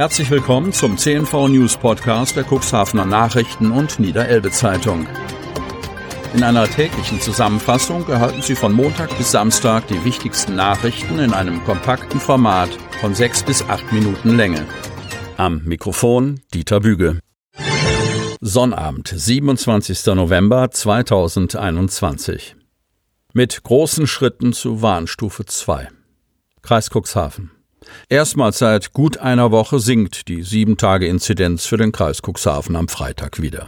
Herzlich willkommen zum CNV News Podcast der Cuxhavener Nachrichten und Niederelbe Zeitung. In einer täglichen Zusammenfassung erhalten Sie von Montag bis Samstag die wichtigsten Nachrichten in einem kompakten Format von sechs bis acht Minuten Länge. Am Mikrofon Dieter Büge. Sonnabend, 27. November 2021. Mit großen Schritten zu Warnstufe 2. Kreis Cuxhaven. Erstmals seit gut einer Woche sinkt die 7-Tage-Inzidenz für den Kreis Cuxhaven am Freitag wieder.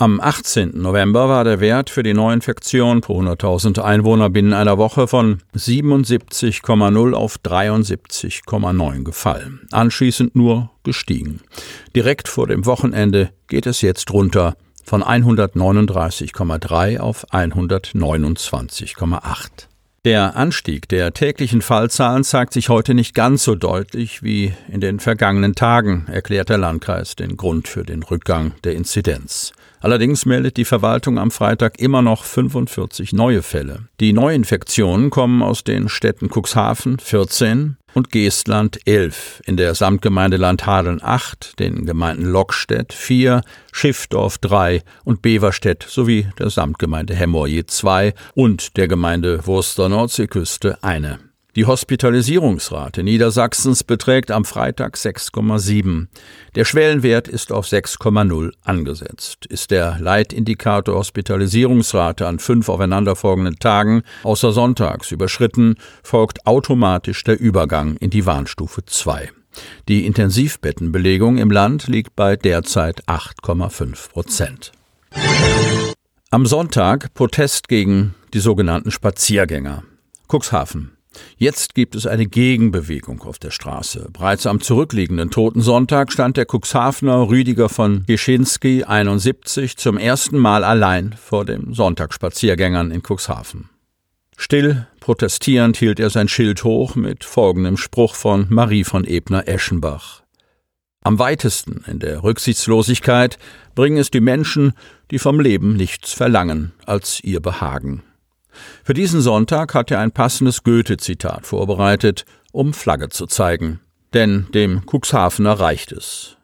Am 18. November war der Wert für die Neuinfektion pro 100.000 Einwohner binnen einer Woche von 77,0 auf 73,9 gefallen. Anschließend nur gestiegen. Direkt vor dem Wochenende geht es jetzt runter von 139,3 auf 129,8. Der Anstieg der täglichen Fallzahlen zeigt sich heute nicht ganz so deutlich wie in den vergangenen Tagen, erklärt der Landkreis den Grund für den Rückgang der Inzidenz. Allerdings meldet die Verwaltung am Freitag immer noch 45 neue Fälle. Die Neuinfektionen kommen aus den Städten Cuxhaven 14, und Geestland 11, in der Samtgemeinde Landhadeln 8, den Gemeinden Lockstedt 4, Schiffdorf 3 und Beverstedt sowie der Samtgemeinde Hemmoor je 2 und der Gemeinde Wurster Nordseeküste eine. Die Hospitalisierungsrate Niedersachsens beträgt am Freitag 6,7. Der Schwellenwert ist auf 6,0 angesetzt. Ist der Leitindikator Hospitalisierungsrate an fünf aufeinanderfolgenden Tagen außer Sonntags überschritten, folgt automatisch der Übergang in die Warnstufe 2. Die Intensivbettenbelegung im Land liegt bei derzeit 8,5 Prozent. Am Sonntag Protest gegen die sogenannten Spaziergänger. Cuxhaven. Jetzt gibt es eine Gegenbewegung auf der Straße. Bereits am zurückliegenden Totensonntag stand der Cuxhavener Rüdiger von Gischinski 71 zum ersten Mal allein vor den Sonntagsspaziergängern in Cuxhaven. Still, protestierend hielt er sein Schild hoch mit folgendem Spruch von Marie von Ebner-Eschenbach. Am weitesten in der Rücksichtslosigkeit bringen es die Menschen, die vom Leben nichts verlangen als ihr Behagen. Für diesen Sonntag hat er ein passendes Goethe-Zitat vorbereitet, um Flagge zu zeigen. Denn dem Cuxhavener reicht es.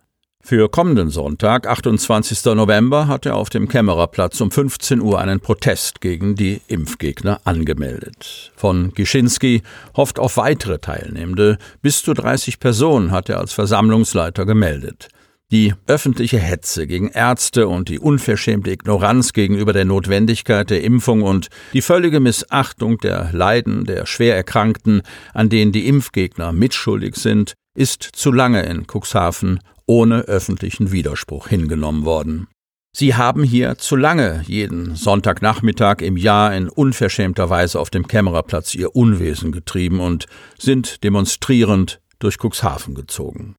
Für kommenden Sonntag, 28. November, hat er auf dem Kämmererplatz um 15 Uhr einen Protest gegen die Impfgegner angemeldet. Von Gischinski hofft auf weitere Teilnehmende. Bis zu 30 Personen hat er als Versammlungsleiter gemeldet. Die öffentliche Hetze gegen Ärzte und die unverschämte Ignoranz gegenüber der Notwendigkeit der Impfung und die völlige Missachtung der Leiden der Schwererkrankten, an denen die Impfgegner mitschuldig sind, ist zu lange in Cuxhaven ohne öffentlichen Widerspruch hingenommen worden. Sie haben hier zu lange jeden Sonntagnachmittag im Jahr in unverschämter Weise auf dem Kämmererplatz ihr Unwesen getrieben und sind demonstrierend durch Cuxhaven gezogen.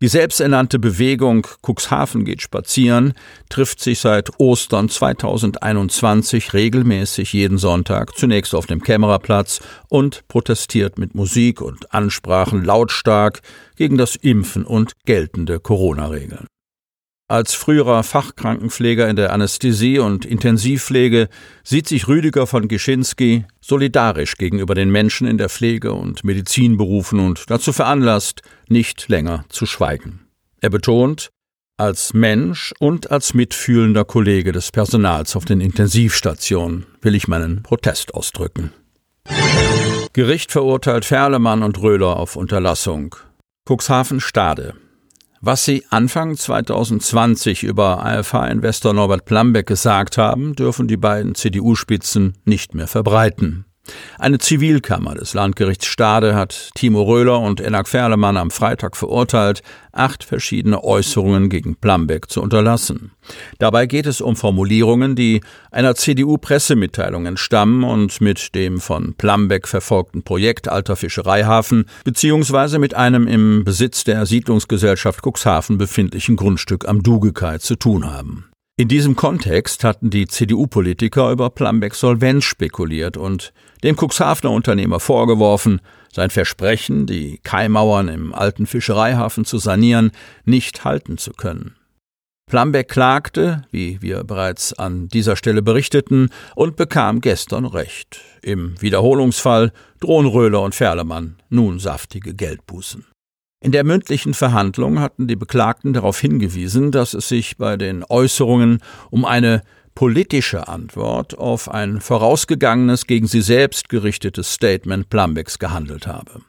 Die selbsternannte Bewegung Cuxhaven geht spazieren trifft sich seit Ostern 2021 regelmäßig jeden Sonntag zunächst auf dem Kämmererplatz und protestiert mit Musik und Ansprachen lautstark gegen das Impfen und geltende Corona-Regeln. Als früherer Fachkrankenpfleger in der Anästhesie und Intensivpflege sieht sich Rüdiger von Gischinski solidarisch gegenüber den Menschen in der Pflege und Medizinberufen und dazu veranlasst, nicht länger zu schweigen. Er betont, als Mensch und als mitfühlender Kollege des Personals auf den Intensivstationen will ich meinen Protest ausdrücken. Gericht verurteilt Ferlemann und Röhler auf Unterlassung. Cuxhaven Stade. Was sie Anfang 2020 über AFH-Investor Norbert Plambeck gesagt haben, dürfen die beiden CDU-Spitzen nicht mehr verbreiten. Eine Zivilkammer des Landgerichts Stade hat Timo Röhler und Enak Ferlemann am Freitag verurteilt, acht verschiedene Äußerungen gegen Plambeck zu unterlassen. Dabei geht es um Formulierungen, die einer CDU-Pressemitteilung entstammen und mit dem von Plambeck verfolgten Projekt Alter Fischereihafen beziehungsweise mit einem im Besitz der Siedlungsgesellschaft Cuxhaven befindlichen Grundstück am Dugekai zu tun haben. In diesem Kontext hatten die CDU-Politiker über Plumbecks Solvenz spekuliert und dem Cuxhavener Unternehmer vorgeworfen, sein Versprechen, die Kaimauern im alten Fischereihafen zu sanieren, nicht halten zu können. Plumbeck klagte, wie wir bereits an dieser Stelle berichteten, und bekam gestern Recht. Im Wiederholungsfall drohen Röhler und Ferlemann nun saftige Geldbußen. In der mündlichen Verhandlung hatten die Beklagten darauf hingewiesen, dass es sich bei den Äußerungen um eine politische Antwort auf ein vorausgegangenes gegen sie selbst gerichtetes Statement Plumbecks gehandelt habe.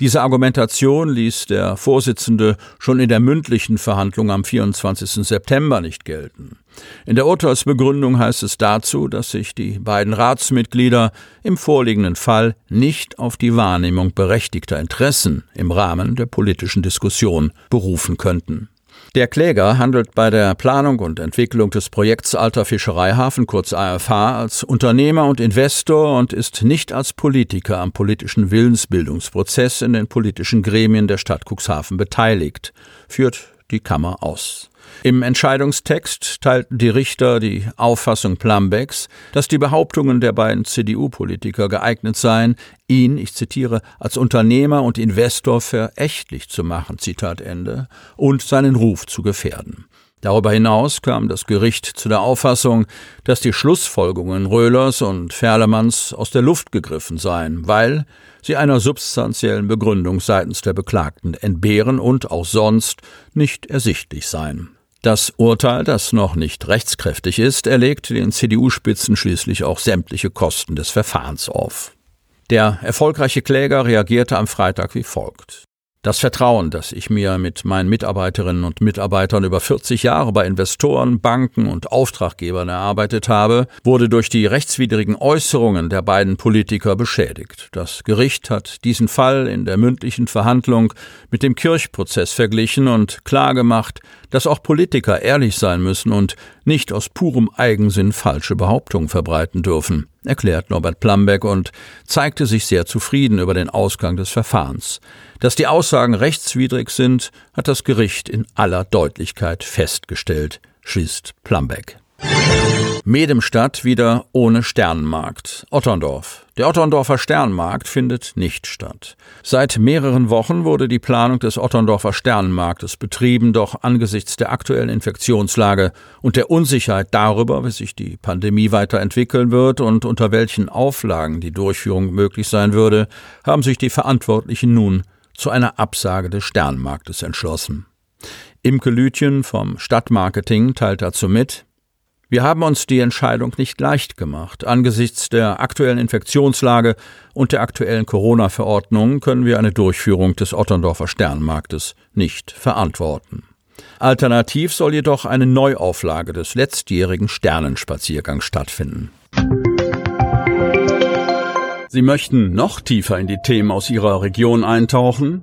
Diese Argumentation ließ der Vorsitzende schon in der mündlichen Verhandlung am 24. September nicht gelten. In der Urteilsbegründung heißt es dazu, dass sich die beiden Ratsmitglieder im vorliegenden Fall nicht auf die Wahrnehmung berechtigter Interessen im Rahmen der politischen Diskussion berufen könnten. Der Kläger handelt bei der Planung und Entwicklung des Projekts Alter Fischereihafen kurz AFH als Unternehmer und Investor und ist nicht als Politiker am politischen Willensbildungsprozess in den politischen Gremien der Stadt Cuxhaven beteiligt, führt die Kammer aus. Im Entscheidungstext teilten die Richter die Auffassung Plumbecks, dass die Behauptungen der beiden CDU-Politiker geeignet seien, ihn, ich zitiere, als Unternehmer und Investor verächtlich zu machen, Zitat Ende, und seinen Ruf zu gefährden. Darüber hinaus kam das Gericht zu der Auffassung, dass die Schlussfolgerungen Röhlers und Ferlemanns aus der Luft gegriffen seien, weil sie einer substanziellen Begründung seitens der Beklagten entbehren und auch sonst nicht ersichtlich seien. Das Urteil, das noch nicht rechtskräftig ist, erlegt den CDU-Spitzen schließlich auch sämtliche Kosten des Verfahrens auf. Der erfolgreiche Kläger reagierte am Freitag wie folgt. Das Vertrauen, das ich mir mit meinen Mitarbeiterinnen und Mitarbeitern über 40 Jahre bei Investoren, Banken und Auftraggebern erarbeitet habe, wurde durch die rechtswidrigen Äußerungen der beiden Politiker beschädigt. Das Gericht hat diesen Fall in der mündlichen Verhandlung mit dem Kirchprozess verglichen und klargemacht, dass auch Politiker ehrlich sein müssen und nicht aus purem Eigensinn falsche Behauptungen verbreiten dürfen, erklärt Norbert Plambeck und zeigte sich sehr zufrieden über den Ausgang des Verfahrens. Dass die Aussagen rechtswidrig sind, hat das Gericht in aller Deutlichkeit festgestellt, schließt Plambeck. Medemstadt wieder ohne Sternenmarkt. Otterndorf. Der Otterndorfer Sternmarkt findet nicht statt. Seit mehreren Wochen wurde die Planung des Otterndorfer Sternmarktes betrieben, doch angesichts der aktuellen Infektionslage und der Unsicherheit darüber, wie sich die Pandemie weiterentwickeln wird und unter welchen Auflagen die Durchführung möglich sein würde, haben sich die Verantwortlichen nun zu einer Absage des Sternmarktes entschlossen. Imke Lütjen vom Stadtmarketing teilt dazu mit, wir haben uns die Entscheidung nicht leicht gemacht. Angesichts der aktuellen Infektionslage und der aktuellen Corona-Verordnung können wir eine Durchführung des Otterndorfer Sternmarktes nicht verantworten. Alternativ soll jedoch eine Neuauflage des letztjährigen Sternenspaziergangs stattfinden. Sie möchten noch tiefer in die Themen aus Ihrer Region eintauchen?